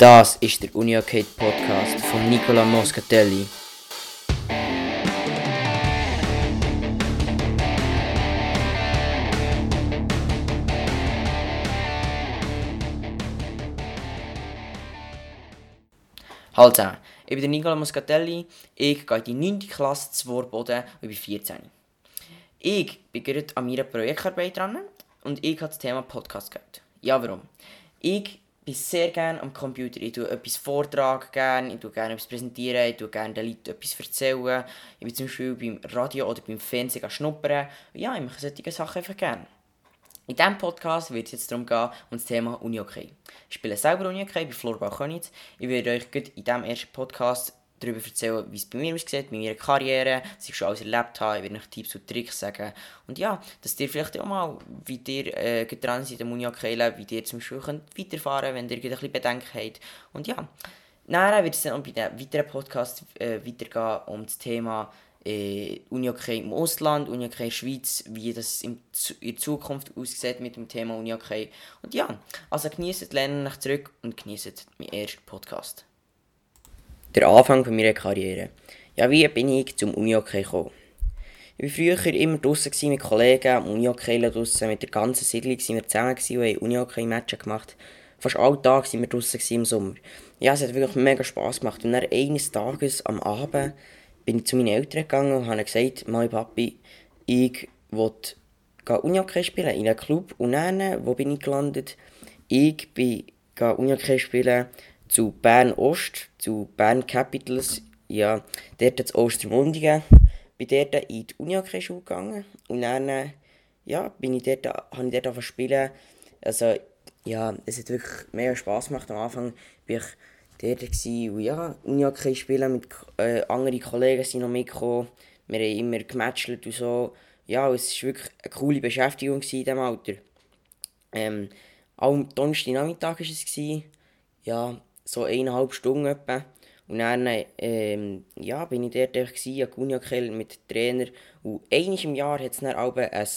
Das ist der UniOK Podcast von Nicola Moscatelli. Hallo zusammen, ich bin Nicola Moscatelli, ich gehe in die 9. Klasse zu Vorboden und bin 14. Ich bin gerade an meiner Projektarbeit dran und ich habe das Thema Podcast gehabt. Ja, warum? Ich bin sehr gerne am Computer. Ich tue etwas vortragen gerne, ich tue gerne etwas präsentieren, ich tue gerne den Leuten etwas erzählen. Ich bin zum Beispiel beim Radio oder beim Fernsehen schnuppern. Ja, ich mache solche Sachen einfach gerne. In diesem Podcast wird es jetzt darum gehen, um das Thema Uni-OK. Ich spiele selber Uni-OK bei Florbau Könitz. Ich werde euch in diesem ersten Podcast darüber erzählen, wie es bei mir aussieht, mit meiner Karriere, was ich schon alles erlebt habe. Ich werde euch Tipps und Tricks sagen. Und ja, dass ihr vielleicht auch mal, wie ihr äh, dran seid am Uni-OK wie ihr zum Beispiel könnt weiterfahren könnt, wenn ihr ein bisschen Bedenken habt. Und ja, nachher wird es dann auch bei den weiteren Podcasts äh, weitergehen um das Thema äh, UniOK im Ausland, UniOK in der Schweiz, wie das in, in Zukunft aussieht mit dem Thema UniOK. Und ja, also genießt, lernen nach zurück und genießt meinen ersten Podcast. Der Anfang von meiner Karriere. Ja, wie bin ich zum UniOK gekommen? Ich war früher immer draußen mit Kollegen, am UniOK draußen, mit der ganzen Siedlung sind wir zusammen und haben UniOK-Matches gemacht. Fast alle Tage sind wir draußen im Sommer. Ja, es hat wirklich mega Spass gemacht. Und dann eines Tages am Abend bin ich zu meinen Eltern gegangen und habe gesagt, mein Papi, ich will Unihockey spielen in einem Club. Und dann, wo bin ich gelandet? Ich bin Unihockey spielen zu Bern Ost, zu Bern Capitals. Ja, dort zu Ostermundigen. Bin dort in die Unihockey-Schule gegangen. Und dann, ja, bin ich dort, habe ich dort angefangen spielen. Also, ja, es hat wirklich mehr Spass gemacht. Am Anfang bin ich dort gewesen. Und ja, Unihockey spielen mit äh, anderen Kollegen sind noch mitgekommen. Wir haben immer gematchelt und so. Ja, es war wirklich eine coole Beschäftigung in diesem Alter. Ähm, auch am Donnerstagnachmittag war es. Ja, so eineinhalb Stunden etwa. Und dann ähm, ja, bin ich dort gewesen, an Unihockey mit Trainer. Und einmal im Jahr hat es dann auch ein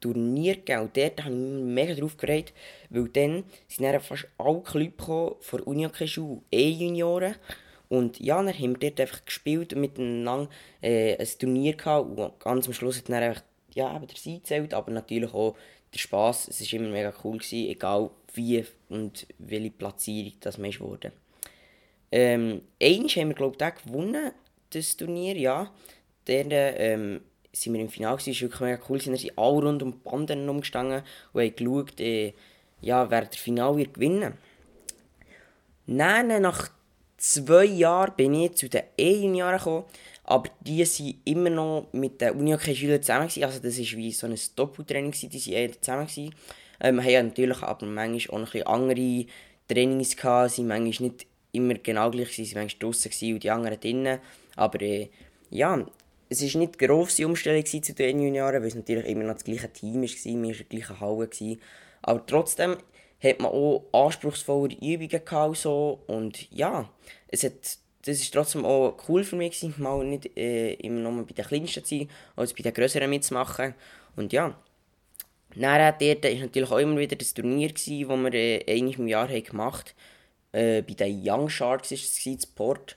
Turnier gegeben. Und dort habe ich mich mega drauf geredet, weil dann sind dann fast alle Clubs von der Unihockey-Schule, E-Junioren. Und ja, dann haben wir dort einfach gespielt und miteinander äh, ein Turnier gehabt. Und ganz am Schluss hat dann einfach, ja, der Sieg gezählt, aber natürlich auch der Spass. Es war immer mega cool, gewesen, egal wie und welche Platzierung das man wurde. Ähm, einmal haben wir, glaube ich, gewonnen, das Turnier, ja. Der, ähm, sind wir im Finale, es war wirklich mega cool. Wir sind alle rund um die Banden umgestanden und haben geschaut, äh, ja, wer das Finale wird gewinnen Dann, nach zwei Jahren bin ich zu den E-Junioren gekommen, aber die waren immer noch mit den Unihockey-Schülern zusammen. Gewesen. Also das war wie so ein Doppeltraining, die waren eher zusammen. Gewesen. Ähm, hatten natürlich aber manchmal auch noch andere Trainings, gehabt, sie waren manchmal nicht immer genau gleich, sie waren manchmal draußen und die anderen drinnen. Aber äh, ja, es war nicht eine grosse Umstellung zu den Junioren, weil es natürlich immer noch das gleiche Team war, wir waren in der gleichen Halle. Aber trotzdem hat man auch anspruchsvollere Übungen gehabt, so. und ja, es hat, das war trotzdem auch cool für mich, gewesen, mal nicht äh, immer nur bei den Kleinsten zu sein, als bei den Größeren mitzumachen und ja. Dann dort war natürlich auch immer wieder das Turnier, das wir äh, einmal im Jahr haben gemacht haben. Äh, bei den Young Sharks war es, in Port.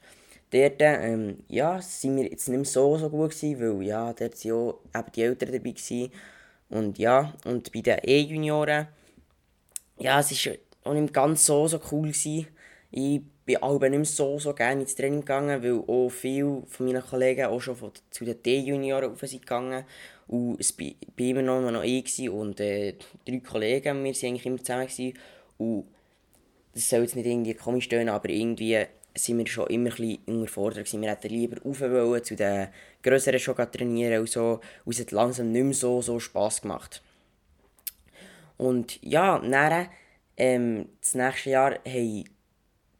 Dort ähm, ja, sind wir jetzt nicht mehr so, so gut gewesen, weil ja, dort waren auch eben die Eltern dabei. Gewesen. Und ja, und bei den E-Junioren, ja, es war auch nicht ganz so, so cool. Gewesen. Ich bin aber nicht so, so gerne ins Training gegangen, weil auch viele von meinen Kollegen auch schon von, zu den D-Junioren rauf sind gegangen. Und es war immer noch, noch ich und äh, drei Kollegen, wir waren eigentlich immer zusammen. Gewesen. Und das soll jetzt nicht irgendwie komisch stehen, aber irgendwie sind wir schon immer ein bisschen unterfordert. Wir hätten lieber rauf zu den grösseren schon trainieren und so. Und es hat langsam nicht mehr so, so Spass gemacht. Und ja, dann, ähm, das nächste Jahr haben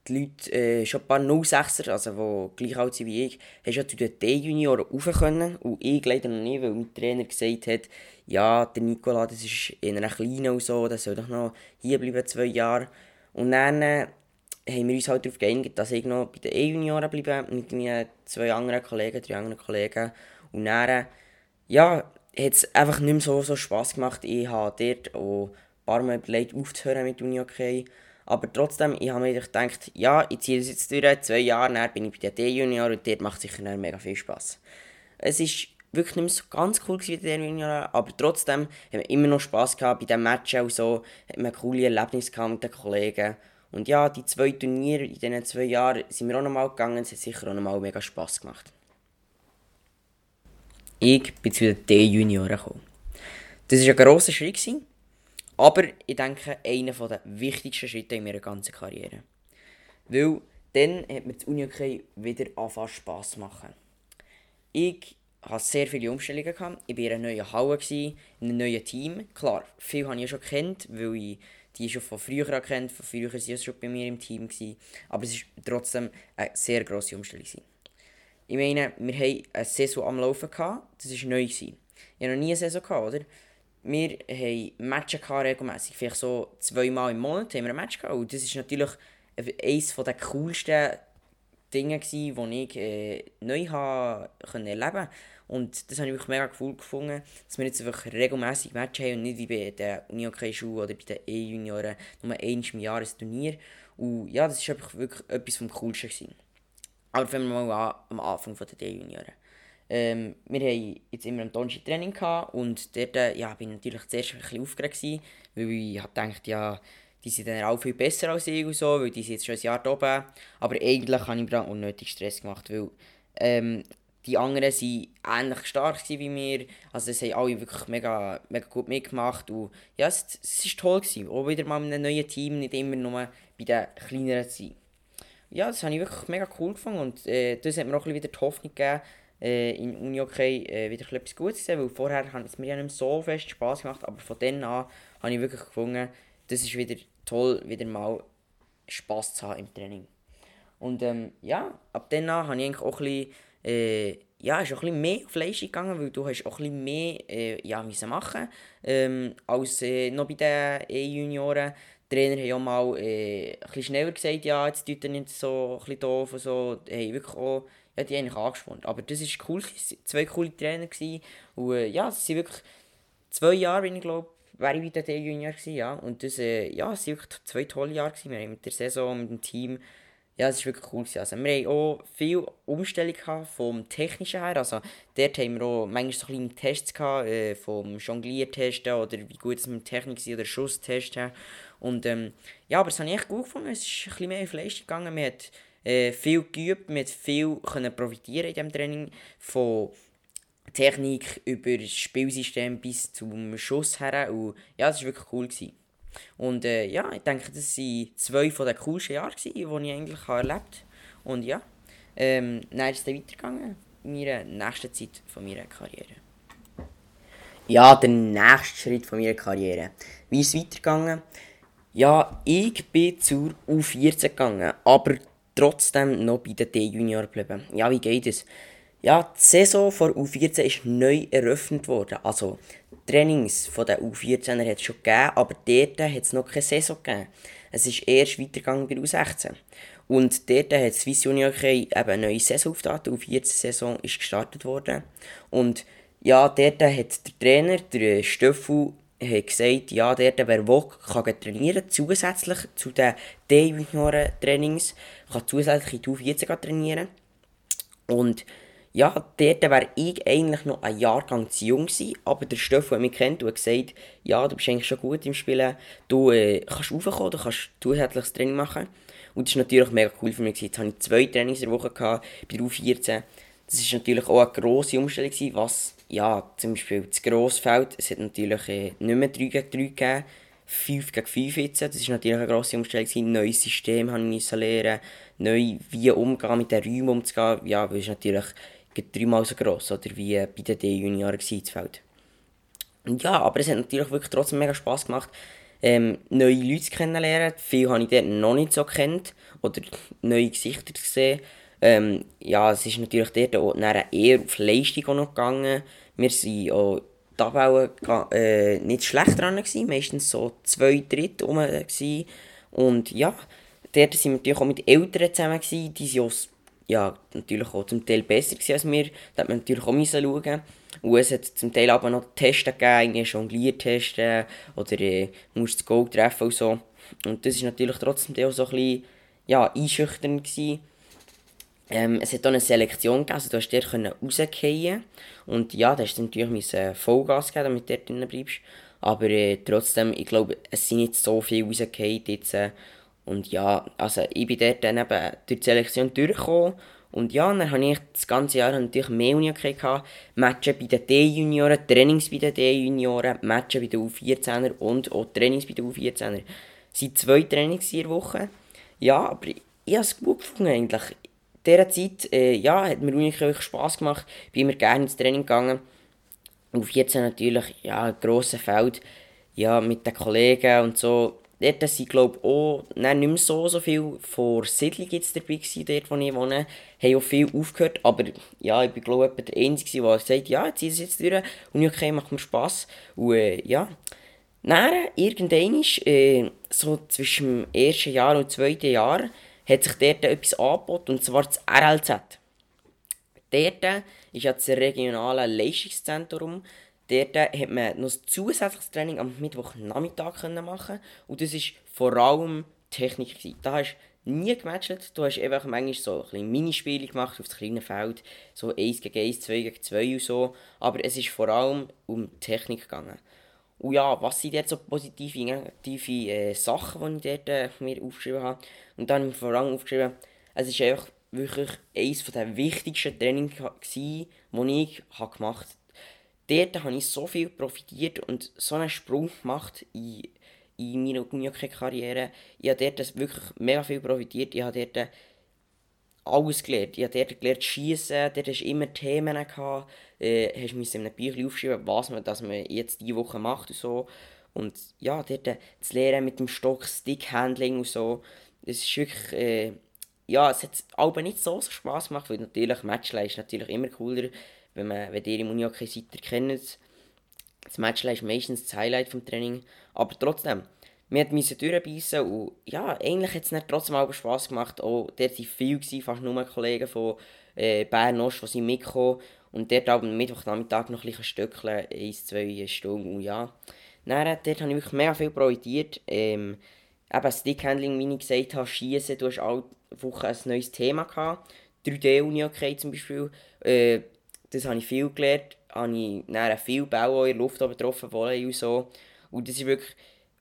die Leute, äh, schon ein paar 06er, also die gleich alt sind wie ich, haben schon zu den D-Junioren rauf können. Und ich leider noch nie, weil mein Trainer gesagt hat, ja, der Nikola, das ist in einer kleinen und so, der soll doch noch hier bleiben, zwei Jahre. Und dann äh, haben wir uns halt darauf geeinigt, dass ich noch bei den E-Junioren bleibe, mit meinen zwei anderen Kollegen, drei anderen Kollegen. Und dann, ja, hat es einfach nicht mehr so, so Spass gemacht. Ich habe dort auch ein paar Mal überlegt, aufzuhören mit Unihockey. Aber trotzdem, ich habe mir gedacht, ja, ich ziehe das jetzt durch, zwei Jahre, dann bin ich bei der D-Junior und dort macht sicher mega viel Spass. Es ist wirklich nicht mehr so ganz cool wie der Junior, aber trotzdem haben wir immer noch Spass gehabt bei den Matchen und so, hat man coole Erlebnisse gehabt mit den Kollegen. Und ja, die zwei Turniere in diesen zwei Jahren sind wir auch nochmal gegangen, es hat sicher auch nochmal mega Spass gemacht. Ich bin zu den D-Junioren gekommen. Das war ein grosser Schritt, aber ich denke, einer der wichtigsten Schritte in meiner ganzen Karriere. Weil dann hat mir das uni wieder anfangen Spass machen. Ich hatte sehr viele Umstellungen. Gehabt. Ich war in einer neuen Halle, in einem neuen Team. Klar, viele habe ich schon kennt, weil ich die schon von früher kennt. Von früher waren sie schon bei mir im Team. Gewesen. Aber es war trotzdem eine sehr grosse Umstellung. Gewesen. Ich meine, wir hatten eine Saison am Laufen. Gehabt. Das war neu. Gewesen. Ich hatte noch nie eine Saison, gehabt, oder? Wir haben Matches regelmässig. Vielleicht so zweimal im Monat haben wir ein Match gehabt. Und das ist natürlich eines der coolsten Dinge, die ich äh, neu habe erleben konnte. Und das habe ich wirklich mega cool gefunden, dass wir jetzt einfach regelmäßig Matches haben und nicht wie bei der Uni-Hockey-Schule oder bei den E-Junioren nur einmal im Jahr ein Turnier. Und ja, das war wirklich etwas vom Coolsten. Gewesen. Aber fangen wir mal an, am Anfang der D-Junioren. Ähm, wir hatten jetzt immer ein Donnerstag Training gehabt und dort äh, ja, bin ich natürlich zuerst ein bisschen aufgeregt, gewesen, weil ich gedacht, ja, die sind dann auch viel besser als ich und so, weil die sind jetzt schon ein Jahr da oben. Aber eigentlich habe ich mir dann unnötig Stress gemacht, weil ähm, die anderen waren ähnlich stark wie mir. Also es haben alle wirklich mega, mega gut mitgemacht. Und ja, es, es war toll. Gewesen. Auch wieder mal in einem neuen Team, nicht immer nur bei den kleineren zu sein. Ja, das habe ich wirklich mega cool gefunden. Und äh, das hat mir auch wieder die Hoffnung gegeben, äh, in Uni okay äh, wieder etwas Gutes zu sehen. Weil vorher hat es mir ja nicht so fest Spass gemacht. Aber von dann an habe ich wirklich gefunden, das ist wieder toll, wieder mal Spass zu haben im Training. Und ähm, ja, ab dann an habe ich eigentlich auch ein bisschen äh, ja, ist auch ein bisschen mehr Leistung gegangen, weil du hast auch ein bisschen mehr äh, ja, müssen machen ähm, als äh, noch bei den E-Junioren. Die Trainer haben auch mal äh, ein bisschen schneller gesagt, ja, jetzt tut er nicht so ein bisschen doof und so. Hey, wirklich auch, ja, die eigentlich angespannt. Aber das war cool, zwei coole Trainer gewesen. Und äh, ja, es sind wirklich zwei Jahre, wenn ich glaube, wäre ich bei den E-Junior gewesen, ja. Und das, äh, ja, es waren wirklich zwei tolle Jahre gewesen. Wir haben mit der Saison, mit dem Team ja, es war wirklich cool. Also, wir hatten auch viel Umstellung vom Technischen her. Also, dort haben wir auch manchmal so kleine Tests gehabt, äh, vom Jongliertesten oder wie gut es mit Technik war oder Schusstesten. Und ähm, ja, aber es habe ich echt gut gefunden. Es ist ein bisschen mehr auf Leistung gegangen. Man hat äh, viel geübt, hat viel können profitieren in diesem Training. Von Technik über das Spielsystem bis zum Schuss her. Und ja, es war wirklich cool. Gewesen. Und äh, ja, ich denke, das waren zwei von den coolsten Jahren, die ich eigentlich erlebt habe. Und ja, ähm, dann ist es dann weitergegangen in meiner nächsten Zeit von meiner Karriere. Ja, der nächste Schritt von meiner Karriere. Wie ist es weitergegangen? Ja, ich bin zur U14 gegangen, aber trotzdem noch bei den D-Junior geblieben. Ja, wie geht es? Ja, die Saison vor U14 ist neu eröffnet worden. Also, Trainings von den U14er hat es schon gegeben, aber dort hat es noch keine Saison gegeben. Es ist erst weitergegangen bei U16. Und dort hat Swiss Junior eben eine neue Saison aufgetan. Die U14-Saison ist gestartet worden. Und ja, dort hat der Trainer, der Stöffel, hat gesagt, ja, dort, wer will, kann trainieren, zusätzlich zu den D-Junioren-Trainings, kann zusätzlich in die U14 trainieren. Und ja, dort wäre ich eigentlich noch ein Jahrgang zu jung gewesen, aber der Stoff, der mich kennt, hat gesagt, ja, du bist eigentlich schon gut im Spielen, du äh, kannst raufkommen, du kannst zusätzliches Training machen. Und das war natürlich mega cool für mich. Jetzt hatte ich zwei Trainings in der Woche gehabt, bei der U14. Das war natürlich auch eine grosse Umstellung, gewesen, was, ja, zum Beispiel das Grossfeld, es hat natürlich äh, nicht mehr 3 gegen 3 gegeben, 5 gegen 5 jetzt. Das war natürlich eine grosse Umstellung. Gewesen. Neues System musste ich lernen, neu wie umgehen, mit den Räumen umzugehen. Ja, weil es natürlich dreimal so gross oder wie bei den D-Junioren Feld. Und ja, aber es hat natürlich wirklich trotzdem mega Spass gemacht, ähm, neue Leute kennenzulernen. Viele habe ich dort noch nicht so kennt oder neue Gesichter gesehen. Ähm, ja, es ist natürlich dort auch eher auf Leistung noch gegangen. Wir waren auch die Abbauen äh, nicht schlecht dran, gewesen, meistens so zwei Drittel rum. Gewesen. Und ja, dort waren wir natürlich auch mit Eltern zusammen, gewesen, die sind ja, natürlich auch zum Teil besser als wir. Da hat man natürlich auch müssen schauen. Und es hat zum Teil aber noch Tests gegeben, Jongliertests oder äh, musst das Goal treffen und so. Und das war natürlich trotzdem auch so ein bisschen ja, einschüchternd. Gewesen. Ähm, es hat auch eine Selektion gegeben, also du hast dort rausgehen und ja, da hast du natürlich Vollgas geben, damit du dort drin bleibst. Aber äh, trotzdem, ich glaube, es sind nicht so viele rausgefallen jetzt. Äh, und ja, also ich bin dort dann eben durch die Selektion durchgekommen. Und ja, dann hatte ich das ganze Jahr natürlich mehr Unihockey gehabt. Matches bei den D-Junioren, Trainings bei den D-Junioren, Matches bei den U14er und auch Trainings bei den U14er. Es sind zwei Trainings in der Woche. Ja, aber ich habe es gut gefunden eigentlich. Dieser Zeit äh, ja, hat mir Unihockey Spass gemacht. Bin immer gerne ins Training gegangen. Auf jetzt natürlich, ja, grosses Feld, ja, mit den Kollegen und so. Dort sind, glaube ich, auch nein, nicht mehr so, so viel von Siedlung jetzt dabei gewesen, dort, wo ich wohne. Haben auch viel aufgehört, aber ja, ich bin, glaube ich, der Einzige, der sagt, ja, jetzt ist es jetzt durch und okay, macht mir Spass. Und äh, ja, dann, irgendwann, äh, so zwischen dem ersten Jahr und zweiten Jahr, hat sich dort etwas angeboten, und zwar das RLZ. Dort ist ja das regionale Leistungszentrum. Dort hat man noch ein zusätzliches Training am Mittwochnachmittag machen Und das war vor allem Technik. Da hast du nie gematcht. Du hast einfach manchmal so ein bisschen Minispiele gemacht auf das kleine Feld. So 1 gegen 1, 2 gegen 2 und so. Aber es ist vor allem um Technik gegangen. Und ja, was sind jetzt so positive, negative äh, Sachen, die ich dort äh, mir aufgeschrieben habe? Und dann habe ich vor allem aufgeschrieben, es ist einfach wirklich eines der wichtigsten Trainings, die ich gemacht habe. Dort habe ich so viel profitiert und so einen Sprung gemacht in, in meiner Unihockey-Karriere. Ich habe dort wirklich mega viel profitiert. Ich habe dort alles gelernt. Ich habe dort gelernt schießen, dort hast du immer Themen gehabt. Äh, hast du in einem Büchlein aufschreiben, was man, dass man jetzt diese Woche macht und so. Und ja, dort zu lernen mit dem Stock, Stickhandling und so, das ist wirklich... Äh, ja, es hat aber nicht so Spaß gemacht, weil natürlich Matchline ist natürlich immer cooler, wenn, man, wenn ihr im Unihockey seid, ihr kennt Das Matchline ist meistens das Highlight vom Training, aber trotzdem, wir mussten durchbeissen und ja, eigentlich hat es trotzdem aber Spass gemacht. Auch dort waren viele, fast nur Kollegen von äh, Bern Ost, die sind mitgekommen und dort am Mittwochnachmittag noch ein bisschen stöckeln, eins, zwei Stunden und ja. Dann, dort habe ich wirklich mega viel profitiert. Ähm, eben Stickhandling, wie ich gesagt habe, Schießen, du hast alle Woche ein neues Thema gehabt. 3D-Uni-Hockey zum Beispiel. Äh, das habe ich viel gelernt. Habe ich dann viel Bau in der Luft getroffen, Volley und so. Und das ist wirklich,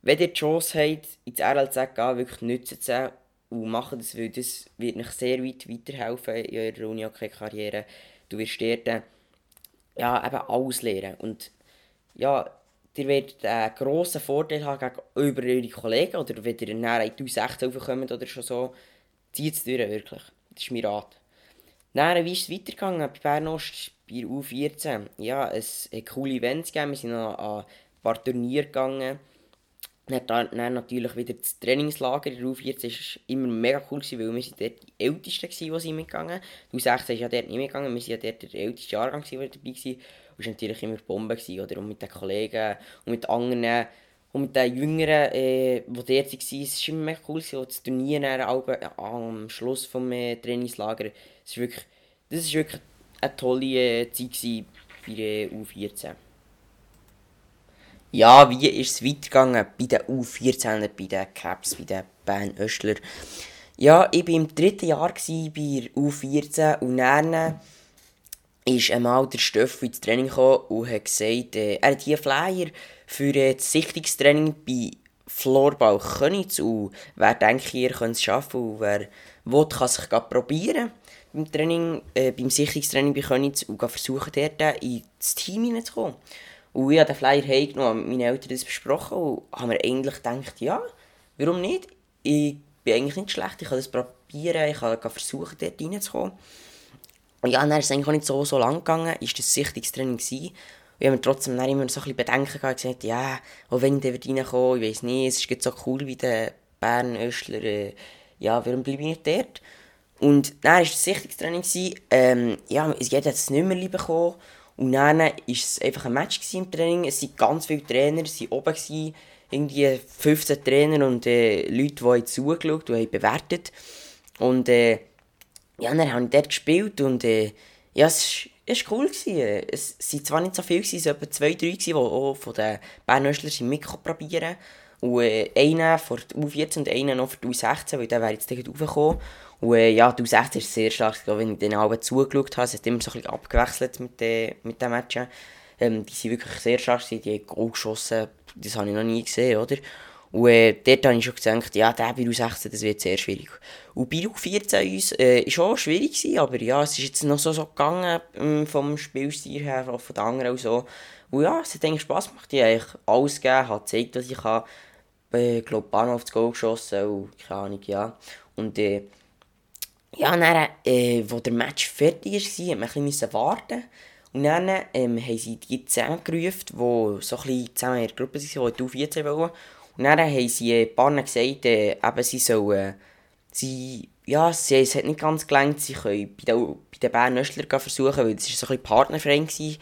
wenn ihr die Chance habt, ins RLZ gehen, wirklich nützen es und machen das, weil das wird euch sehr weit weiterhelfen in eurer Uni-Hockey-Karriere. Du wirst dort ja, eben alles lernen. Und ja, ihr werdet einen grossen Vorteil haben gegenüber euren Kollegen oder wenn ihr näher in die U16 kommt oder schon so, zieht es durch, wirklich. Das ist mein Rat. Dann, wie ist es weitergegangen bei Bernost bei U14? Ja, es hat coole Events gegeben, wir sind noch an ein paar Turniere gegangen. Dann, dann natürlich wieder das Trainingslager in der U14 war immer mega cool, gewesen, weil wir sind dort die Ältesten waren, die sind mitgegangen. Die U16 ist ja dort nicht mitgegangen, wir waren ja dort der älteste Jahrgang, der dabei war. Und war natürlich immer Bombe, gewesen, oder? Und mit den Kollegen und mit anderen und mit den Jüngeren, äh, die dort waren, es war immer mega cool, so das Turnier äh, am Schluss des äh, Trainingslagers. Das war wirklich, das ist wirklich eine tolle äh, Zeit bei der U14. Ja, wie ist es weitergegangen bei den U14, bei den Caps, bei den Bern Östler? Ja, ich war im dritten Jahr bei der U14 und dann ist einmal der Stoff ins Training gekommen und hat gesagt, äh, er hat hier Flyer für äh, das Sichtungstraining bei Floorball Könitz und wer denkt, ihr könnt es schaffen und wer will, kann sich probieren beim Training, äh, beim Sichtungstraining bei Könitz und versuchen dort ins Team hineinzukommen. Und ich habe den Flyer heimgenommen, mit meinen Eltern das besprochen und haben mir eigentlich gedacht, ja, warum nicht? Ich bin eigentlich nicht schlecht, ich kann das probieren, ich kann versuchen, dort reinzukommen. Und ja, dann ist es eigentlich auch nicht so, so lang gegangen, ist das Sichtungstraining gewesen. Und ich habe mir trotzdem immer so ein bisschen Bedenken gehabt, gesagt, ja, auch wenn ich da reinkomme, ich weiß nicht, es ist so cool wie der Bern Östler, äh, ja, warum bleibe ich nicht dort? Und dann war das Sichtungstraining, ähm, ja, jeder hat es nicht mehr bekommen. Und dann war es einfach ein Match im Training, es waren ganz viele Trainer, es waren oben, gewesen, irgendwie 15 Trainer und äh, Leute, die haben zugeschaut und haben bewertet. Und äh, ja, dann habe ich dort gespielt und äh, ja, es war cool. Gewesen. Es waren zwar nicht so viele, es waren etwa zwei, drei, die auch von den Bernöstlern mitprobieren Und äh, einen für die U14 und einen noch für die U16, weil der wäre jetzt gleich raufgekommen. Und äh, ja, die U16 ist sehr stark, wenn ich den alle zugeschaut habe. Es hat immer so ein bisschen abgewechselt mit, den mit den Matchen. Ähm, die sind wirklich sehr stark, die haben Goal geschossen, das habe ich noch nie gesehen, oder? Und äh, dort habe ich schon gedacht, ja, der bei U16, das wird sehr schwierig. Und bei U14 uns, äh, ist auch schwierig gewesen, aber ja, es ist jetzt noch so, so gegangen, ähm, vom Spielstil her, auch von den anderen und so. Und ja, es hat eigentlich Spass gemacht, ich habe eigentlich alles gegeben, habe gezeigt, was ich kann. Ich glaube, Bahnhof das Goal geschossen und keine Ahnung, ja. Und äh, ja, dann, äh, wo der Match fertig war, musste man ein bisschen warten. Und dann ähm, haben sie die zusammengerufen, die so ein bisschen zusammen in der Gruppe waren, die die U14 wollen. Und dann haben sie ein paar gesagt, äh, eben, sie sollen, sie, ja, sie, es hat nicht ganz gelangt, sie können bei den, Bern Nöstler versuchen, weil war so ein bisschen Partnerverein. Gewesen.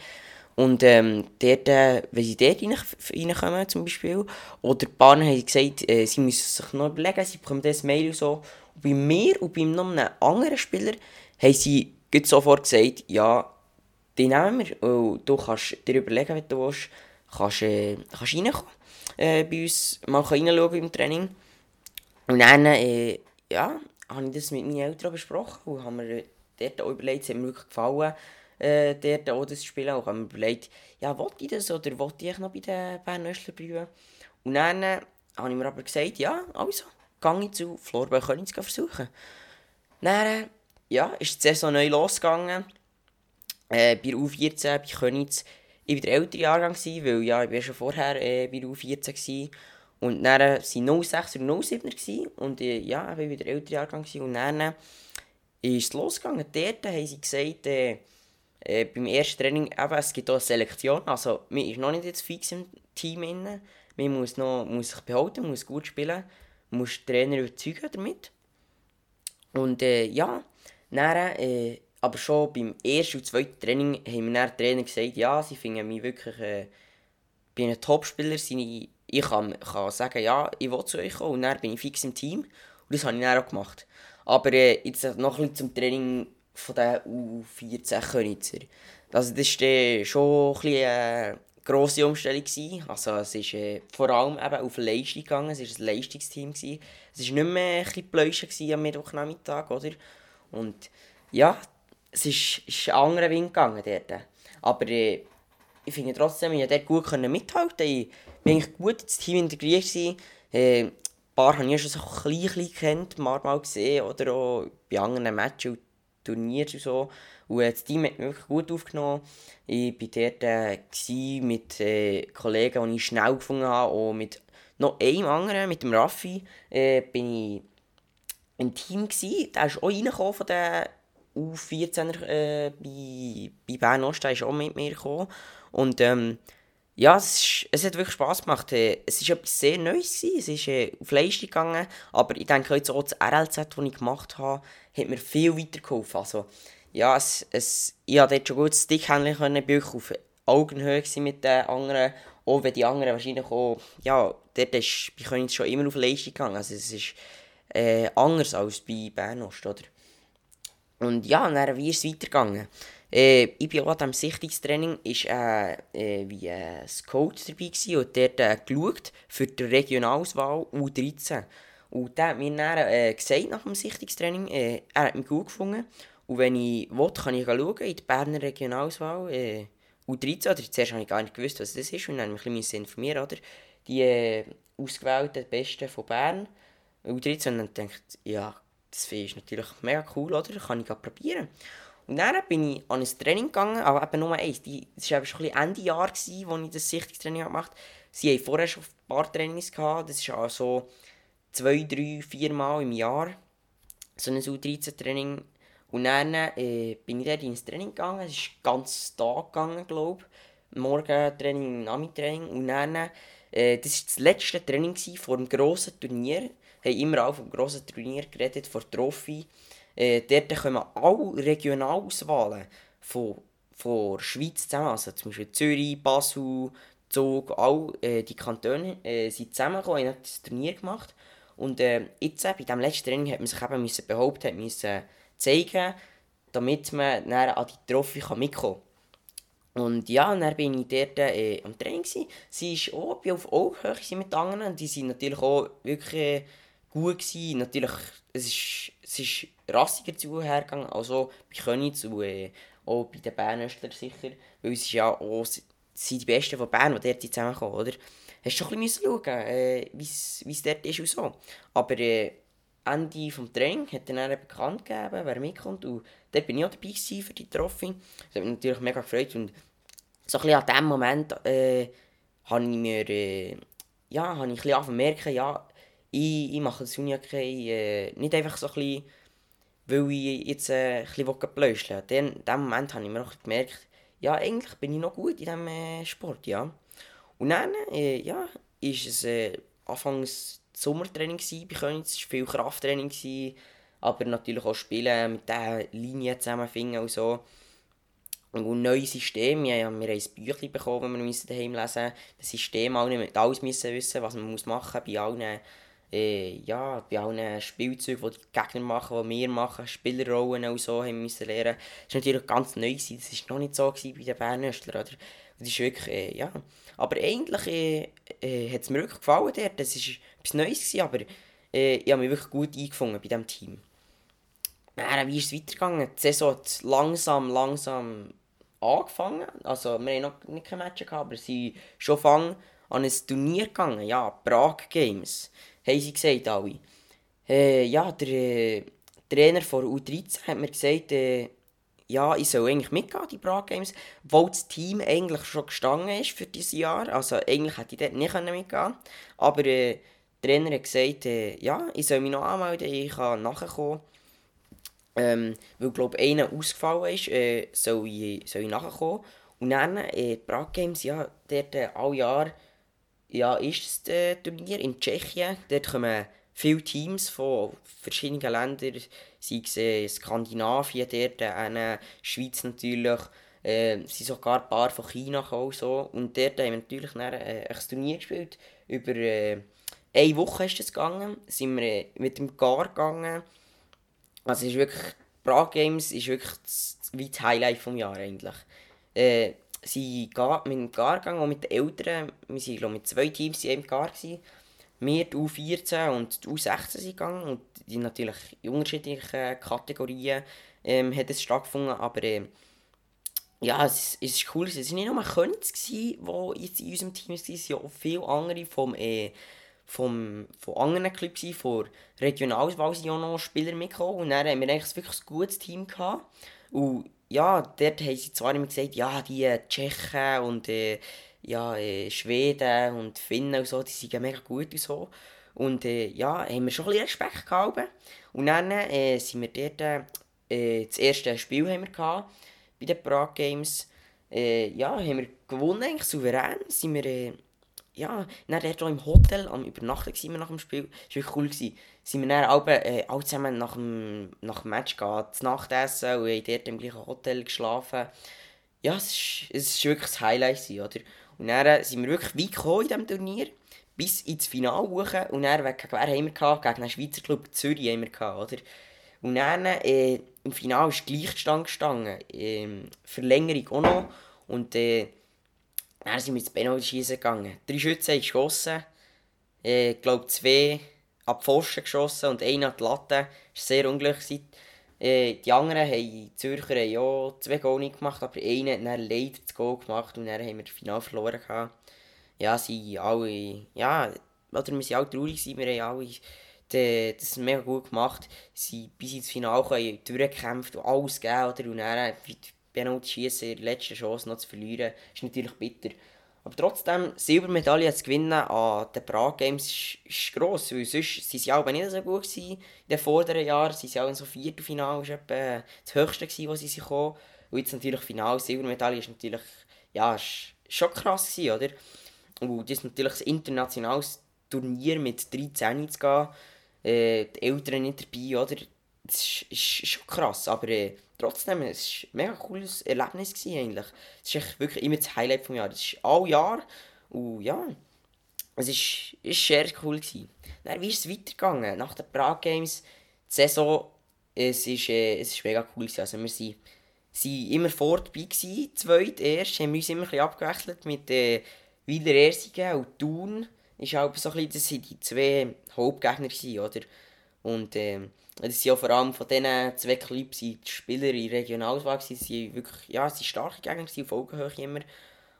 Und ähm, dort, äh, wenn sie dort rein, reinkommen, zum Beispiel, oder die Bahn haben gesagt, äh, sie müssen sich noch überlegen, sie bekommen das Mail und so. Bei mir und bei einem anderen Spieler haben sie sofort gesagt, ja, die nehmen wir. Und du kannst dir überlegen, wenn du willst, kannst, äh, kannst reinkommen, äh, bei uns mal reinschauen im Training. Und dann, äh, ja, habe ich das mit meinen Eltern besprochen und haben mir dort auch überlegt, es hat mir wirklich gefallen, äh, dort auch das spielen. Und haben mir überlegt, ja, wollte ich das oder wollte ich noch bei den Bern Östler bleiben? Und dann äh, habe ich mir aber gesagt, ja, also, gehe ich zu Florbau Königs versuchen. Dann, ja, ist die Saison neu losgegangen. Äh, bei U14 bei Königs. Ich war der ältere Jahrgang, weil ja, ich war schon vorher äh, bei U14 gewesen. Und dann waren es 06 oder 07 und äh, ja, ich war der ältere Jahrgang und dann äh, ist es losgegangen. Dort haben sie gesagt, äh, äh, beim ersten Training, eben, es gibt auch eine Selektion, also man ist noch nicht jetzt fix im Team. Man muss, noch, muss sich behalten, muss gut spielen, muss den Trainer überzeugen damit. Und äh, ja, dann, äh, aber schon beim ersten und zweiten Training haben mir der Trainer gesagt, ja, sie finden mich wirklich äh, ein Topspieler. Ich, ich kann, kann sagen, ja, ich will zu euch kommen und dann bin ich fix im Team. Und das habe ich dann auch gemacht. Aber äh, jetzt noch ein zum Training von der U14 Könitzer. Also das war äh, schon ein bisschen, eine grosse Umstellung. Gewesen. Also es ist äh, vor allem eben auf Leistung gegangen, es war ein Leistungsteam. Gewesen. Es war nicht mehr ein bisschen Pläuschen am Mittwochnachmittag, oder? Und ja, es ist, ist ein anderer Wind gegangen dort. Aber äh, ich finde trotzdem, ich konnte dort gut mithalten. Ich eigentlich gut ins Team integriert. Äh, ein paar habe ich schon so ein bisschen kennt, mal, mal gesehen oder auch bei anderen Matches und Turnieren und so. Und das Team hat mich wirklich gut aufgenommen. Ich war dort äh, mit äh, Kollegen, die ich schnell gefunden habe, und mit noch einem anderen, mit dem Raffi, äh, bin ich im Team gewesen. Der ist auch reingekommen von den U14er äh, bei, bei Bern Ost, ist auch mit mir gekommen. Und ähm, ja, es, ist, es hat wirklich Spass gemacht. Äh, es war etwas sehr Neues, es ist äh, auf Leistung gegangen, aber ich denke jetzt auch das RLZ, das ich gemacht habe, hat mir viel weitergeholfen. Also, ja, es, es, ich konnte dort schon gut Stick handeln können, ich auf Augenhöhe mit den anderen, auch wenn die anderen wahrscheinlich auch, ja, dort ist bei Königs schon immer auf Leistung gegangen, also es ist äh, anders als bei Bern Ost, oder? Und ja, dann, wie ist es weitergegangen? Äh, ich bin auch diesem Sichtungstraining ist, äh, äh, wie ein Coach dabei gewesen und der hat äh, geschaut für die Regionalauswahl U13. Und der hat mir dann äh, gesagt nach dem Sichtungstraining, äh, er hat mich gut gefunden. Und wenn ich will, kann ich schauen in die Berner Regionalauswahl äh, U13. Oder zuerst habe ich gar nicht gewusst, was das ist und dann musste ich mich informieren. Oder? Die äh, ausgewählten Besten von Bern U13. Und dann ich, ja, das ist natürlich mega cool, oder? Kann ich probieren. Und dann bin ich an ein Training gegangen, aber eben nur eins. Das war schon Ende Jahr, als ich das Sichtungstraining gemacht habe. Sie haben vorher schon ein paar Trainings gehabt. Das ist also zwei, drei, vier Mal im Jahr. So ein U13-Training. Und dann äh, bin ich dort ins Training gegangen. Es ist ganz Tag gegangen, glaube ich. Morgen-Training, Nami-Training. Und dann, äh, das war das letzte Training vor dem grossen Turnier haben immer auch vom grossen Turnier geredet, vor Trophy. Äh, dort kommen alle Regionalauswahlen von, von der Schweiz zusammen, also zum Beispiel Zürich, Basel, Zug, all äh, die Kantone äh, sind zusammengekommen, haben das Turnier gemacht. Und äh, jetzt, bei diesem letzten Training, hat man sich eben müssen behaupten, müssen zeigen, damit man dann an die Trophy mitkommen kann. Und ja, und dann bin ich dort äh, am Training. Gewesen. Sie ist auch auf Augenhöhe mit anderen. Und die sind natürlich auch wirklich äh, gut gewesen. Natürlich, es ist, es ist rassiger zuhergegangen, also bei Königs und äh, auch bei den Bernöstler sicher. Weil es ja sind die Besten von Bern, die dort zusammenkommen, oder? Hast du schon ein bisschen schauen, wie es dort ist und so. Aber äh, Ende des Trainings hat dann bekannt gegeben, wer mitkommt. Und dort bin ich auch dabei für die Trophy. Das hat mich natürlich mega gefreut. Und so ein an Moment äh, habe ich mir äh, ja, habe ich ein ja, ich, ich mache das Unihockey äh, nicht einfach so ein bisschen, weil ich jetzt äh, ein bisschen pläuscheln will. In diesem Moment habe ich mir auch gemerkt, ja, eigentlich bin ich noch gut in diesem äh, Sport, ja. Und dann, äh, ja, ist es äh, anfangs Sommertraining bei Königs, es war viel Krafttraining, gewesen, aber natürlich auch Spielen mit dieser Linie zusammenfinden und so. Und ein neues System, haben, wir haben ein Büchlein bekommen, das wir daheim lesen müssen. Das System, alle alles wissen, was man muss machen bei allen, äh, ja, bei allen Spielzeugen, die die Gegner machen, die wir machen, Spielerrollen und so, haben müssen lernen. Das ist natürlich ganz neu, das war noch nicht so bei den Bernöstlern, oder? Das ist wirklich, äh, ja. Aber eigentlich äh, äh, hat es mir wirklich gefallen dort. Das war etwas Neues, gewesen, aber äh, ich habe mich wirklich gut eingefunden bei diesem Team. Dann, wie ist es weitergegangen? Die Saison hat langsam, langsam angefangen. Also, wir haben noch nicht kein Match gehabt, aber sie sind schon an ein Turnier gegangen. Ja, Prag Games, haben sie gesagt alle. Äh, ja, der äh, Trainer von U13 hat mir gesagt, äh, ja, ich soll eigentlich mitgehen, die Prag Games, obwohl das Team eigentlich schon gestanden ist für dieses Jahr. Also eigentlich hätte ich dort nicht mitgehen. Aber äh, der Trainer hat gesagt, äh, ja, ich soll mich noch anmelden, ich kann nachkommen. Ähm, weil, glaube einer ausgefallen ist, äh, soll, ich, soll ich nachkommen. Und dann, äh, die Games, ja, dort äh, alle ja, ist das Turnier in Tschechien. Dort kommen viele Teams von verschiedenen Ländern, sei es Skandinavien, dort, äh, Schweiz natürlich, äh, sind sogar ein paar von China gekommen. So. Und dort haben wir natürlich dann, äh, ein Turnier gespielt. Über äh, eine Woche ist es gegangen, sind wir äh, mit dem Gar gegangen. Also ist wirklich, Prague Games ist wirklich das, wie das Highlight des Jahres eigentlich. Äh, sie mit dem Gar gegangen, auch mit den Eltern. Wir waren mit zwei Teams in einem Gar. Gewesen wir, die U14 und die U16 sind gegangen und die natürlich in unterschiedlichen Kategorien ähm, hat es stattgefunden, aber äh, ja, es, ist cool, es waren nicht nur Königs, die jetzt in unserem Team waren, es waren auch viele andere vom, äh, vom, von anderen Clubs, von Regionalwahl sind auch noch Spieler mitgekommen und dann haben wir eigentlich wirklich ein gutes Team gehabt und ja, dort haben sie zwar immer gesagt, ja, die Tschechen und äh, ja, äh, Schweden und Finnen und so, die sind mega gut und so. Und äh, ja, haben wir schon ein bisschen Respekt gehabt. Und dann äh, sind wir dort, äh, das erste Spiel haben wir gehabt, bei den Prague Games. Äh, ja, haben wir gewonnen, eigentlich souverän. Sind wir, äh, ja, dann dort auch im Hotel am Übernachten wir nach dem Spiel. Das war wirklich cool. Gewesen. Sind wir dann alle, äh, alle zusammen nach dem, nach dem Match gegangen, zu Nacht essen und haben dort im gleichen Hotel geschlafen. Ja, es war wirklich das Highlight, gewesen, oder? Und dann sind wir wirklich weit gekommen in diesem Turnier, bis ins Finale hoch. Und dann, wer haben wir gehabt? Gegen den Schweizer Club Zürich haben wir gehabt, oder? Und dann, äh, im Finale ist Gleichstand gestanden. Ähm, Verlängerung auch noch. Und äh, dann sind wir ins Penalty-Schießen gegangen. Drei Schützen haben geschossen. Ich glaube, zwei ab Pfosten geschossen und einer an die Latte. Das war sehr unglücklich. Äh, die anderen haben die Zürcher haben ja zwei Goal nicht gemacht, aber einer hat dann leider das Goal gemacht und dann haben wir das Finale verloren. Gehabt. Ja, sie alle, ja, oder wir waren alle traurig, wir haben alle die, das mega gut gemacht. Sie bis ins Finale durchgekämpft und alles gegeben, oder? Und dann die Penalty schießen, ihre letzte Chance noch zu verlieren, ist natürlich bitter. Aber trotzdem, Silbermedaille zu gewinnen an den Prag Games ist, gross, weil sonst waren sie auch nicht so gut gewesen. in den vorderen Jahren. Sie sind auch in so Viertelfinale, das war das höchste, gewesen, wo sie kommen. Und jetzt natürlich Finale, Silbermedaille ist natürlich, ja, ist schon krass gewesen, oder? Und das ist natürlich ein internationales Turnier mit 13 zu gehen, äh, die Eltern nicht dabei, oder? Das ist, ist, ist schon krass, aber äh, trotzdem, es war ein mega cooles Erlebnis gewesen, eigentlich. Es ist wirklich immer das Highlight des Jahres. Es ist all Jahr und ja, es ist, ist sehr cool gewesen. Dann, wie ist es weitergegangen? Nach den Prag Games, die Saison, es ist, äh, es ist mega cool gewesen. Also wir sind waren immer vor dabei, gewesen, zweit erst, haben wir uns immer ein bisschen abgewechselt mit äh, Wieler Ersigen und Thun. Ist halt so ein bisschen, das waren die zwei Hauptgegner, gewesen, oder? Und ähm, das sind ja vor allem von diesen zwei Clubs die Spieler in Regionalwahl, sie sind wirklich, ja, sie waren starke Gegner, auf Augenhöhe immer.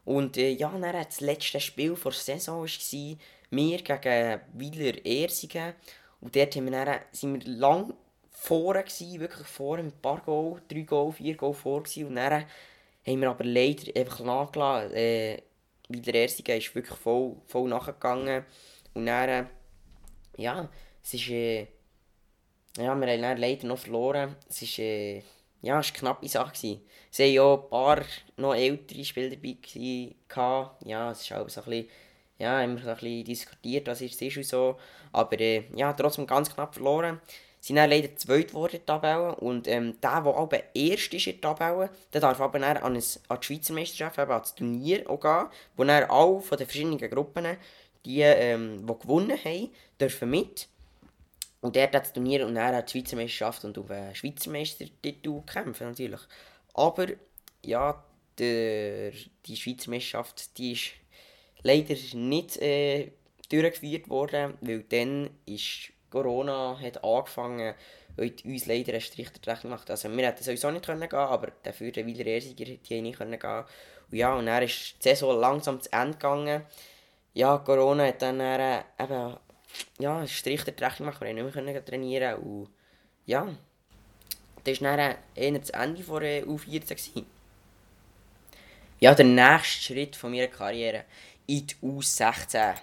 Und äh, ja, dann das letzte Spiel vor der Saison war wir gegen Wieler Ersingen. Und dort haben wir wir lang vorne gewesen, wirklich vorne, ein paar Goal, drei Goal, vier Goal vor gewesen. Und dann haben wir aber leider einfach nachgelassen. Äh, Wieler Ersingen ist wirklich voll, voll nachgegangen. Und dann, ja, es ist, äh, ja, wir haben dann leider noch verloren. Es ist, äh, ja, war eine knappe Sache. Gewesen. Es waren ja ein paar noch ältere Spieler dabei. Gewesen. Ja, es ist auch so ein bisschen, ja, haben so ein bisschen diskutiert, was ist es und so. Aber äh, ja, trotzdem ganz knapp verloren. Sie sind dann leider zweit geworden in Tabelle. Und ähm, der, der aber erst ist in der Tabelle, der darf aber dann an, ein, an die Schweizer Meisterschaft, eben an das Turnier gehen, wo dann alle von den verschiedenen Gruppen, die, ähm, die gewonnen haben, dürfen mit. Und der hat das Turnier und er hat die Schweizer Meisterschaft und auf den Schweizer Meistertitel kämpfen natürlich. Aber ja, der, die Schweizer Meisterschaft die ist leider nicht äh, durchgeführt worden, weil dann ist Corona hat angefangen und uns leider einen Strich der gemacht. Also wir hätten sowieso nicht können gehen, aber dafür der Wieler Ersiger die nicht können gehen. Und ja, und dann ist die Saison langsam zu Ende gegangen. Ja, Corona hat dann, dann eben ja, einen Strich der Rechnung gemacht, wir konnten nicht mehr trainieren und ja, das war dann eher das Ende der U14. Ja, der nächste Schritt von meiner Karriere in die U16.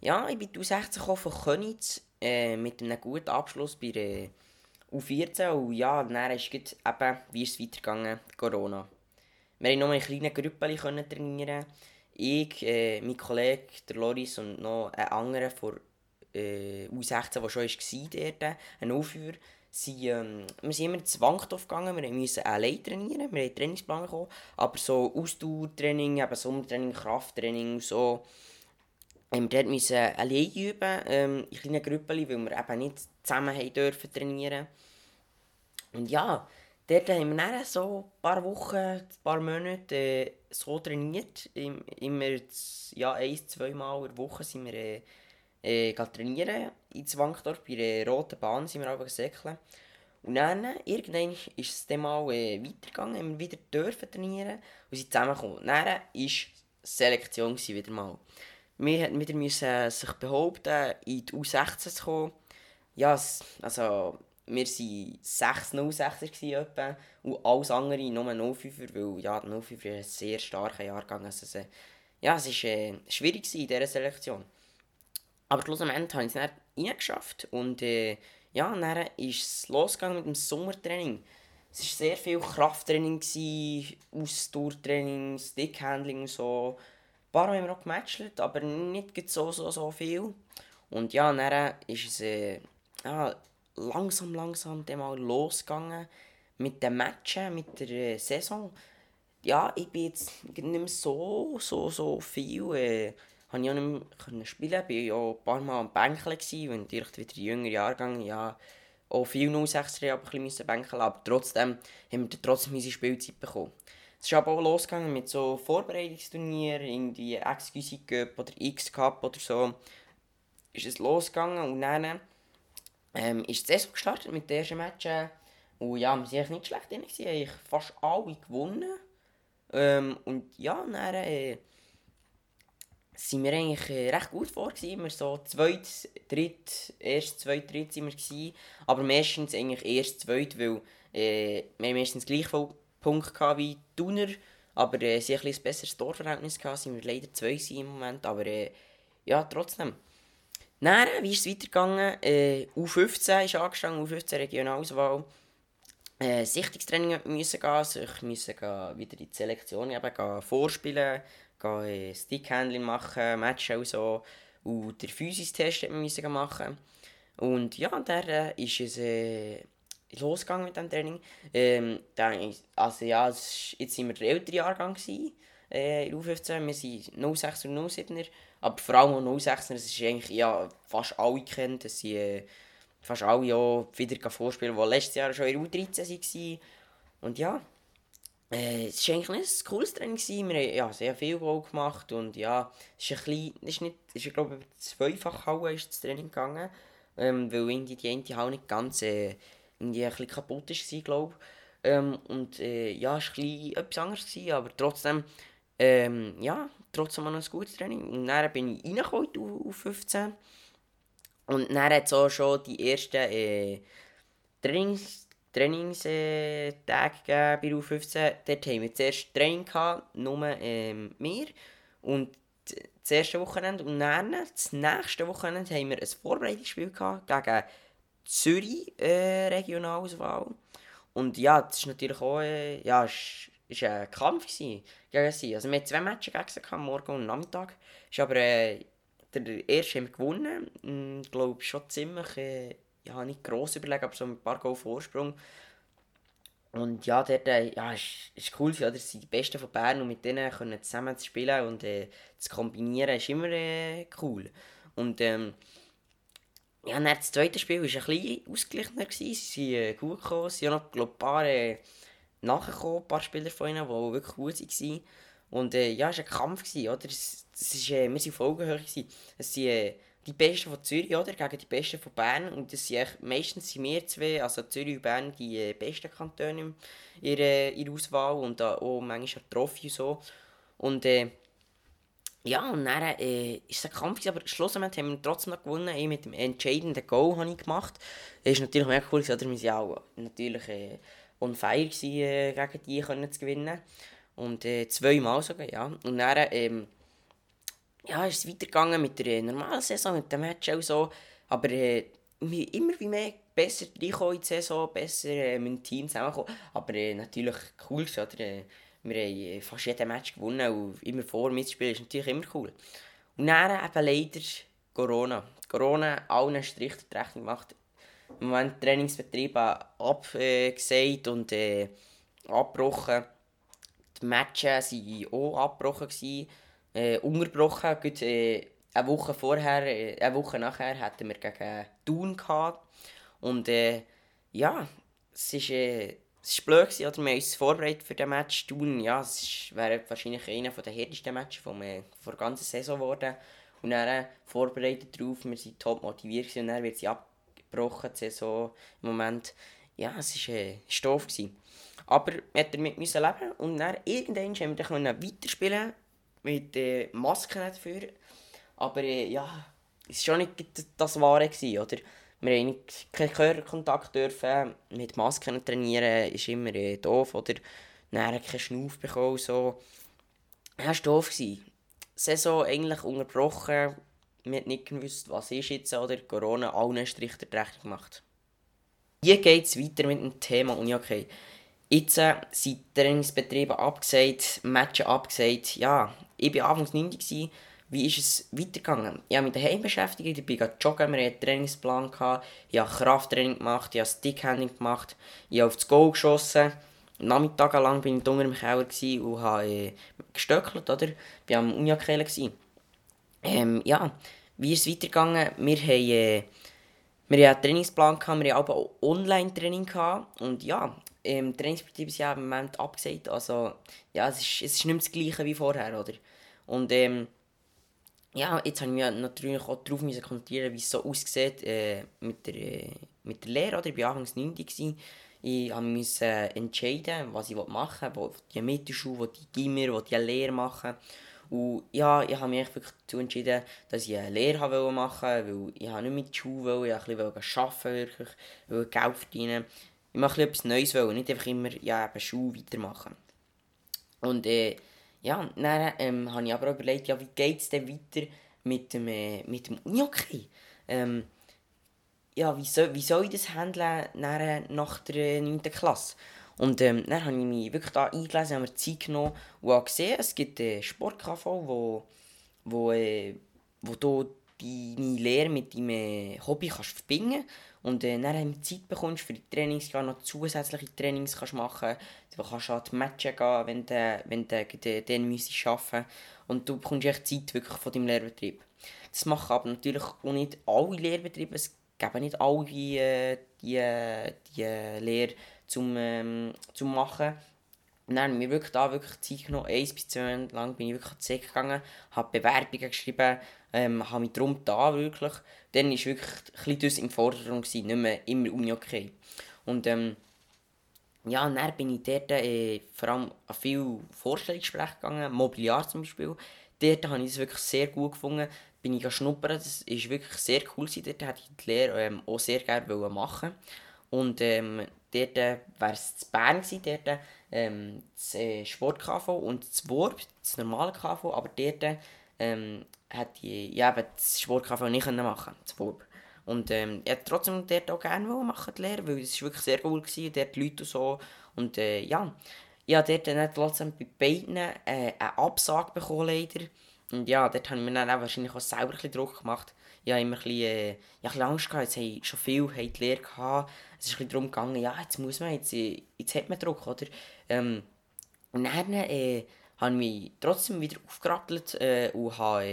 Ja, ich bin in die U16 von Königs äh, mit einem guten Abschluss bei der U14 und ja, dann ist es eben, wie ist es weitergegangen, Corona. Wir konnten nur in kleinen Gruppen trainieren. Ich, äh, mein Kollege, der Loris und noch ein anderer von äh, U16, der schon war dort, ein Aufführer, sie, ähm, wir sind immer zu Wankdorf gegangen, wir mussten allein trainieren, wir haben Trainingsplan bekommen, aber so Ausdauertraining, eben Sommertraining, Krafttraining, so, haben wir dort müssen allein üben, ähm, in kleinen Gruppen, weil wir eben nicht zusammen haben dürfen trainieren. Und ja, dort haben wir dann so ein paar Wochen, ein paar Monate äh, so trainiert, immer ja, ein, zwei Mal in der Woche sind wir äh, äh, trainieren in Zwangdorf, bei der Roten Bahn sind wir aber gesäckelt. Und dann, irgendwann ist es dann mal äh, weitergegangen, haben wir wieder trainieren und sind zusammengekommen. Dann war Selektion wieder mal. Wir mussten wieder müssen sich behaupten, in die U16 zu kommen. Ja, also wir waren 6 06er etwa, und alles andere nur 05er, weil ja, 05er ein sehr starker Jahrgang. Also, ja, es war äh, schwierig in dieser Selektion. Aber schlussendlich habe ich es dann reingeschafft. Und äh, ja, dann ist es losgegangen mit dem Sommertraining. Es war sehr viel Krafttraining, Ausdauertraining, Stickhandling und so. Ein paar haben wir auch gematcht, aber nicht so, so, so viel. Und ja, dann ist es äh, ja, langsam, langsam mal losgegangen mit den Matchen, mit der äh, Saison. Ja, ich bin jetzt nicht mehr so, so, so viel... Äh, konnte ich auch nicht mehr spielen. Ich war ja ein paar Mal am Bänkeln, weil natürlich wieder jüngere Jahrgang, ja, auch viel 06er aber ein bisschen bänkeln aber trotzdem haben wir trotzdem unsere Spielzeit bekommen. Es ist aber auch losgegangen mit so Vorbereitungsturnieren, irgendwie Excuse Cup oder X Cup oder so. Ist es losgegangen und dann ähm, ist die gestartet mit den ersten Matchen. Und ja, wir waren nicht schlecht drin, ich fast alle gewonnen. Ähm, und ja, dann äh, sind wir eigentlich äh, recht gut vor. Gewesen. Wir so zweit, dritt, erst zweit, dritt sind wir gewesen. Aber meistens eigentlich erst zweit, weil äh, wir meistens gleich viel Punkt wie Thuner. Aber äh, sie hatten ein, ein besseres Torverhältnis gehabt, sind wir leider zwei im Moment. Aber äh, ja, trotzdem. Dann, wie ist es weitergegangen? Äh, U15 ist angestanden, U15 Regionalauswahl. Äh, Sichtungstraining müssen gehen, also ich musste wieder in die Selektion eben, gehen, vorspielen gehen Stickhandling machen, Matchen und so. Und der Physis-Test mussten wir machen. Und ja, der äh, ist es äh, losgegangen mit dem Training. Ähm, dann, also ja, jetzt sind wir der ältere Jahrgang gewesen, äh, in U15. Wir sind 06 und 07er. Aber vor allem auch 06er, das ist eigentlich ja, fast alle kennen. Das sind äh, fast alle auch wieder vorspielen, die letztes Jahr schon in U13 waren. Und ja, äh, es war eigentlich ein cooles Training. Gewesen. Wir haben ja, sehr viel Goal gemacht und ja, es ist ein bisschen, ist nicht, ist, glaube ich, zweifach Halle ist das Training gegangen, ähm, weil irgendwie die eine Halle nicht ganz äh, irgendwie ein bisschen kaputt war, glaube ich. Ähm, und äh, ja, es war etwas anderes, gewesen, aber trotzdem, ähm, ja, trotzdem noch ein gutes Training. Und dann bin ich reingekommen auf 15 und dann hat es auch schon die ersten äh, Trainings Trainingstage gegeben bei U15. Dort haben wir zuerst Training gehabt, nur ähm, wir. Und das erste Wochenende und dann, das nächste Wochenende, haben wir ein Vorbereitungsspiel gehabt gegen Zürich äh, Regionalauswahl. Und ja, das war natürlich auch äh, ja, ist, ist ein Kampf gegen sie. Also wir hatten zwei Matches gegen sie, gehabt, morgen und Nachmittag. Ist aber äh, der erste haben wir gewonnen. Ich glaube schon ziemlich äh, ja, nicht gross überlegen, aber so ein paar Goal Vorsprung. Und ja, dort, äh, ja, ist, ist cool, ja, das sind die Besten von Bern und mit denen können zusammen zu spielen und äh, zu kombinieren ist immer äh, cool. Und ähm, ja, das zweite Spiel war ein bisschen ausgeglichener. Sie sind äh, gut gekommen, es sind noch ein paar äh, nachgekommen, ein paar Spieler von ihnen, die wirklich gut waren. Und äh, ja, es war ein Kampf, gewesen, oder? Es, es ist, äh, wir waren auf Augenhöhe. Es sind, äh, die Besten von Zürich oder, gegen die Besten von Bern. Und das sind meistens sind wir zwei, also Zürich und Bern, die äh, besten Kantone in ihrer, ihrer Auswahl und auch manchmal Trophy und so. Und äh, ja, und dann äh, ist es ein Kampf, aber schlussendlich haben wir trotzdem noch gewonnen. Ich mit dem entscheidenden Goal habe ich gemacht. Das ist natürlich mega cool, oder? wir waren auch natürlich äh, on fire gewesen, äh, gegen die zu gewinnen. Und äh, zweimal sogar, ja. Und dann, ähm, ja, ist es weitergegangen mit der normalen Saison, mit dem Match auch so. Aber äh, immer wie mehr besser reinkommen in die Saison, besser äh, mit dem Team zusammenkommen. Aber äh, natürlich cool, oder? Äh, wir haben äh, fast jedes Match gewonnen und immer vor mitspielen ist natürlich immer cool. Und dann eben leider Corona. Corona allen Strich der Rechnung gemacht. Im Moment Trainingsbetrieb abgesagt und äh, abgebrochen. Die Matches waren auch abgebrochen. Gewesen äh, unterbrochen. Gut, äh, eine Woche vorher, äh, eine Woche nachher hatten wir gegen Thun gehabt. Und äh, ja, es ist, äh, es ist blöd gewesen, oder? wir haben uns vorbereitet für den Match. Thun, ja, es wäre wahrscheinlich einer der härtesten Matches von der ganzen Saison geworden. Und dann äh, vorbereitet darauf, wir waren top motiviert und dann wird sie abgebrochen, die Saison im Moment. Ja, es war äh. Gewesen. Aber wir mussten damit leben und dann irgendwann haben wir dann weiterspielen mit äh, Masken dafür. Aber äh, ja, es war schon nicht das Wahre, gewesen, oder? Wir haben keinen Körperkontakt dürfen, mit Masken trainieren ist immer äh, doof, oder? Dann keinen Schnauf bekommen, so. Ja, es war doof. Gewesen. Saison eigentlich unterbrochen, wir haben nicht gewusst, was ist jetzt, oder? Corona allen Strich der Rechnung gemacht. Hier geht es weiter mit dem Thema Uni okay. Jetzt äh, sind Trainingsbetriebe abgesagt, Matches abgesagt. Ja, ich war anfangs 9. Gewesen. Wie ist es weitergegangen? Ich habe mich daheim beschäftigt, ich bin joggen, wir hatten einen Trainingsplan, ich habe Krafttraining gemacht, ich habe Stickhandling gemacht, ich habe auf das Goal geschossen. Nachmittagelang war ich unter im Keller und habe äh, gestöckelt, oder? Ich war am Uniakele. Ähm, ja, wie ist es weitergegangen? Wir haben, äh, wir hatten einen Trainingsplan, wir hatten auch Online-Training und ja, im Trainingsbetrieb ist ja im Moment abgesagt. Also, ja, es ist, es ist nicht mehr das Gleiche wie vorher, oder? Und, ähm, ja, jetzt habe ich mich natürlich auch darauf konzentrieren, wie es so aussieht äh, mit, der, äh, mit der Lehre, oder? Ich war anfangs 9. Gewesen. Ich musste äh, entscheiden, was ich machen will, wo die Mittelschule, wo die Gimmer, wo die Lehre machen. Und ja, ich habe mich wirklich dazu entschieden, dass ich eine Lehre machen wollte, weil ich nicht mit der Schule wollte, ich wollte ein bisschen arbeiten, wirklich, will Geld verdienen ich mache etwas Neues wollen, nicht einfach immer ja, eben Schule weitermachen. Und äh, ja, dann ähm, habe ich aber auch überlegt, ja, wie geht es denn weiter mit dem, äh, mit dem Unihockey? Ähm, ja, wie soll, wie soll ich das handeln nach der 9. Klasse? Und ähm, dann habe ich mich wirklich da eingelesen, habe mir Zeit genommen und habe gesehen, es gibt einen Sport-KV, wo, wo, äh, wo du deine Lehre mit deinem äh, Hobby kannst verbinden und äh, dann haben Zeit bekommst für die Trainings, ja, noch zusätzliche Trainings kannst machen. Du kannst an die Matches gehen, wenn du, wenn du den, den müsstest arbeiten Und du bekommst echt Zeit wirklich von deinem Lehrbetrieb. Das machen aber natürlich auch nicht alle Lehrbetriebe. Es geben nicht alle äh, die, die Lehre zum, ähm, zum machen. Haben wir wirklich da wirklich Zeit genommen, eins bis zwei Monate lang bin ich wirklich an die gegangen, habe Bewerbungen geschrieben, ähm, habe mich darum da wirklich. Dann war wirklich ein bisschen im Vordergrund, gewesen, nicht mehr immer Uni okay. Und ähm, ja, und dann bin ich dort äh, vor allem an viele Vorstellungsgespräche gegangen, Mobiliar zum Beispiel. Dort habe ich es wirklich sehr gut gefunden. Bin ich schnuppern, das war wirklich sehr cool. Gewesen. Dort hätte ich die Lehre ähm, auch sehr gerne machen Und ähm, dort äh, wäre es zu Bern gewesen, dort ähm, das äh, Sport-KV und das WORP, das normale KV, aber dort ähm, hätte ich ja, das Sport-KV nicht machen WORP. Und ähm, ich hätte trotzdem dort auch gerne machen, die Lehre, weil es wirklich sehr cool war, dort die Leute und so. Und äh, ja, ich habe dort dann trotzdem bei beiden äh, eine Absage bekommen, leider. Und ja, dort habe ich mir dann auch wahrscheinlich auch selber ein Druck gemacht. Ich habe immer ein bisschen, äh, ja, ein bisschen Angst gehabt, jetzt haben schon viel haben die Lehre gehabt. Es ist ein darum gegangen, ja, jetzt muss man, jetzt, äh, jetzt hat man Druck, oder? Ähm, und dann äh, habe ich mich trotzdem wieder aufgerappelt äh, und habe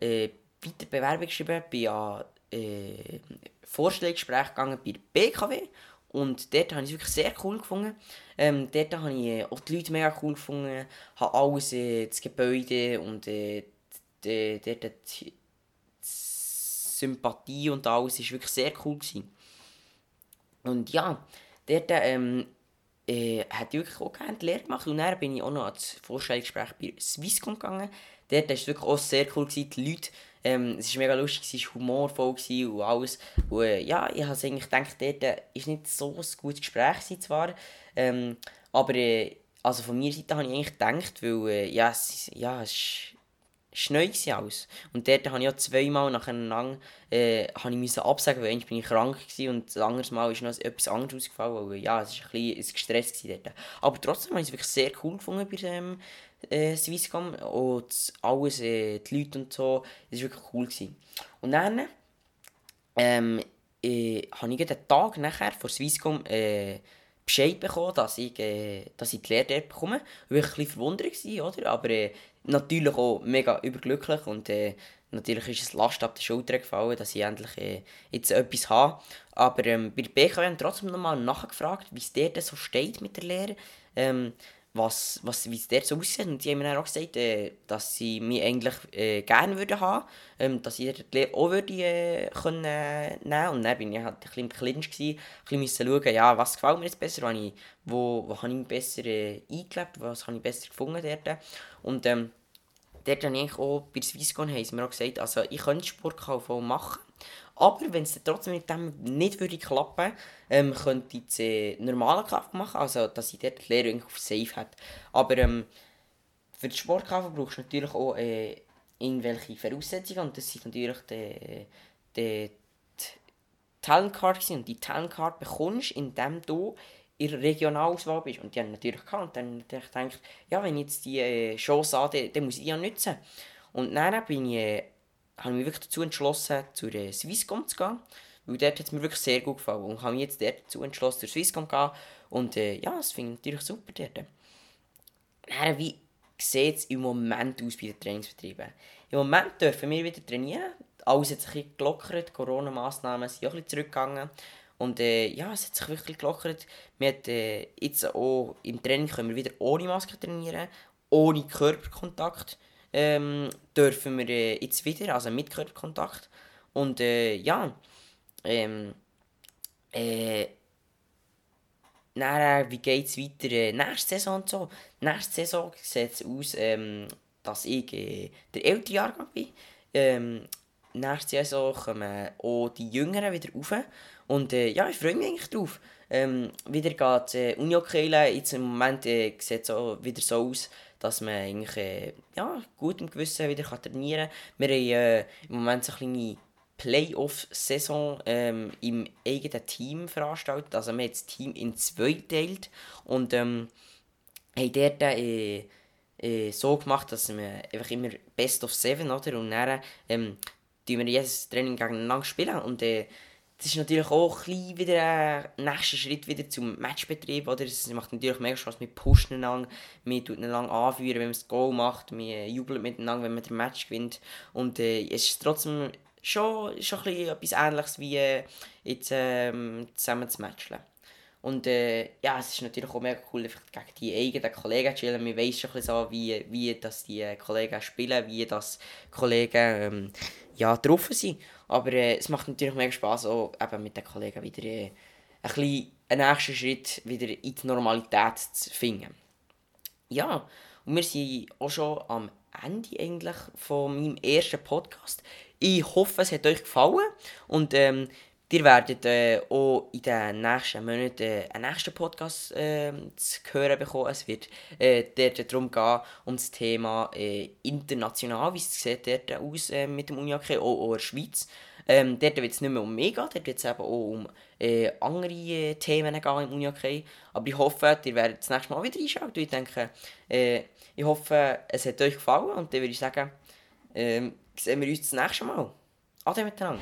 äh, äh, weiter Bewerbung geschrieben, bin an äh, Vorstellungsgespräch gegangen bei der BKW und dort habe ich es wirklich sehr cool gefunden. Ähm, dort habe ich äh, auch die Leute mega cool gefunden, habe alles, äh, das Gebäude und äh, die, die, die, die Sympathie und alles war wirklich sehr cool. Gewesen. Und ja, dort ähm, äh, hat ich wirklich auch gerne die Lehre gemacht und dann bin ich auch noch ans Vorstellungsgespräch bei Swisscom gegangen. Dort war es wirklich auch sehr cool, gewesen. die Leute ähm, es war mega lustig, es war humorvoll und alles. Und, äh, ja, ich habe eigentlich gedacht, dort war nicht so ein gutes Gespräch zwar. Ähm, aber äh, also von meiner Seite habe ich eigentlich gedacht, weil äh, ja, es, ja, es war neu alles. Und dort habe ich auch zweimal nacheinander äh, ich absagen, weil eigentlich bin ich krank war und das andere Mal ist noch etwas anderes ausgefallen, weil ja, es war ein bisschen gestresst dort. Aber trotzdem habe ich es wirklich sehr cool gefunden bei dem äh, Swisscom und alles, äh, die Leute und so, das war wirklich cool. Gewesen. Und dann ähm, äh, habe ich den Tag nachher von Swisscom äh, Bescheid bekommen, dass ich, äh, dass ich die Lehre dort bekomme. Ich war ein bisschen verwundert, gewesen, oder? aber äh, natürlich auch mega überglücklich und äh, natürlich ist es Last ab der Schulter gefallen, dass ich endlich äh, jetzt etwas habe. Aber ähm, bei der BKW haben trotzdem nochmal nachgefragt, wie es dort so steht mit der Lehre. Ähm, was, was, wie es dort so aussieht. Und die haben mir dann auch gesagt, äh, dass sie mich eigentlich äh, gerne würden haben ähm, dass ich die Lehre auch würde, äh, können, äh, nehmen Und dann bin ich halt ein bisschen im Clinch, gewesen, ein bisschen schauen, ja, was gefällt mir jetzt besser, wo, ich, wo, wo habe ich mich besser äh, eingelebt, was habe ich besser gefunden dort. Und ähm, dort habe ich auch bei Swisscon haben sie mir auch gesagt, also ich könnte Sportkauf machen, aber wenn es trotzdem mit dem nicht würde klappen ähm, könnte ich äh, normalen Kauf machen, also dass ich dort die Lehre auf Safe habe. Aber ähm, für den Sportkauf brauchst du natürlich auch äh, irgendwelche Voraussetzungen und das sind natürlich die, die, die Talentcard und die Talentcard bekommst, indem du in der Regionalauswahl bist. Und die haben natürlich gehabt. Und dann habe ich gedacht, ja, wenn ich jetzt die äh, Chance habe, dann, dann muss ich die ja nutzen. Und dann bin ich äh, habe ich mich wirklich dazu entschlossen, zur Swisscom zu gehen. Weil dort hat es mir wirklich sehr gut gefallen. Und habe mich jetzt dazu entschlossen, zur Swisscom zu gehen. Und äh, ja, das finde ich natürlich super dort. Dann, wie sieht es im Moment aus bei den Trainingsbetrieben? Im Moment dürfen wir wieder trainieren. Alles hat sich ein bisschen gelockert. Corona-Massnahmen sind auch ein bisschen zurückgegangen. Und äh, ja, es hat sich wirklich gelockert. Hat, äh, jetzt auch im Training können wir wieder ohne Maske trainieren, ohne Körperkontakt ähm, dürfen wir äh, jetzt wieder, also mit Körperkontakt. Und äh, ja, ähm, äh, dann, wie geht es weiter äh, nächste Saison und so? Nächste Saison sieht es aus, ähm, dass ich äh, der ältere Jahrgang bin. Ähm, nächste Saison kommen auch die Jüngeren wieder rauf. Und äh, ja, ich freue mich eigentlich drauf. Ähm, wieder geht äh, Uni Keile. Jetzt im Moment äh, sieht es wieder so aus, dass man eigentlich äh, ja, gut im Gewissen wieder kann trainieren kann. Wir haben äh, im Moment so eine kleine Playoff-Saison ähm, im eigenen Team veranstaltet. Also wir haben das Team in zwei geteilt und ähm, haben dort äh, äh, so gemacht, dass wir einfach immer Best of Seven, oder? Und dann ähm, wir jedes Training gegeneinander spielen und äh, das ist natürlich auch ein wieder ein nächster Schritt wieder zum Matchbetrieb. Oder? Es macht natürlich mega Spaß, wir pushen einander, wir tun einander anführen, wenn man das Goal macht, wir jubeln miteinander, wenn man den Match gewinnt. Und äh, es ist trotzdem schon, schon ein etwas Ähnliches wie äh, jetzt ähm, zusammen zu matchen. Und äh, ja, es ist natürlich auch mega cool, einfach gegen die eigenen Kollegen zu chillen. Man weiss schon ein bisschen so, wie, wie das die Kollegen spielen, wie das Kollegen ähm, ja, drauf sind. Aber äh, es macht natürlich mega Spaß, auch eben mit den Kollegen wieder äh, ein bisschen einen nächsten Schritt wieder in die Normalität zu finden. Ja, und wir sind auch schon am Ende eigentlich von meinem ersten Podcast. Ich hoffe, es hat euch gefallen und ähm, Ihr werdet äh, auch in den nächsten Monaten äh, einen nächsten Podcast äh, zu hören bekommen. Es wird äh, dort darum gehen, um das Thema äh, international, wie es sieht dort aus äh, mit dem Unihockey, auch, auch in der Schweiz. Ähm, dort wird es nicht mehr um mich gehen, dort wird es eben auch um äh, andere Themen gehen im Unihockey. Aber ich hoffe, ihr werdet das nächste Mal wieder einschalten. Ich denke, ich hoffe, es hat euch gefallen und dann würde ich sagen, äh, sehen wir uns das nächste Mal. Ade miteinander.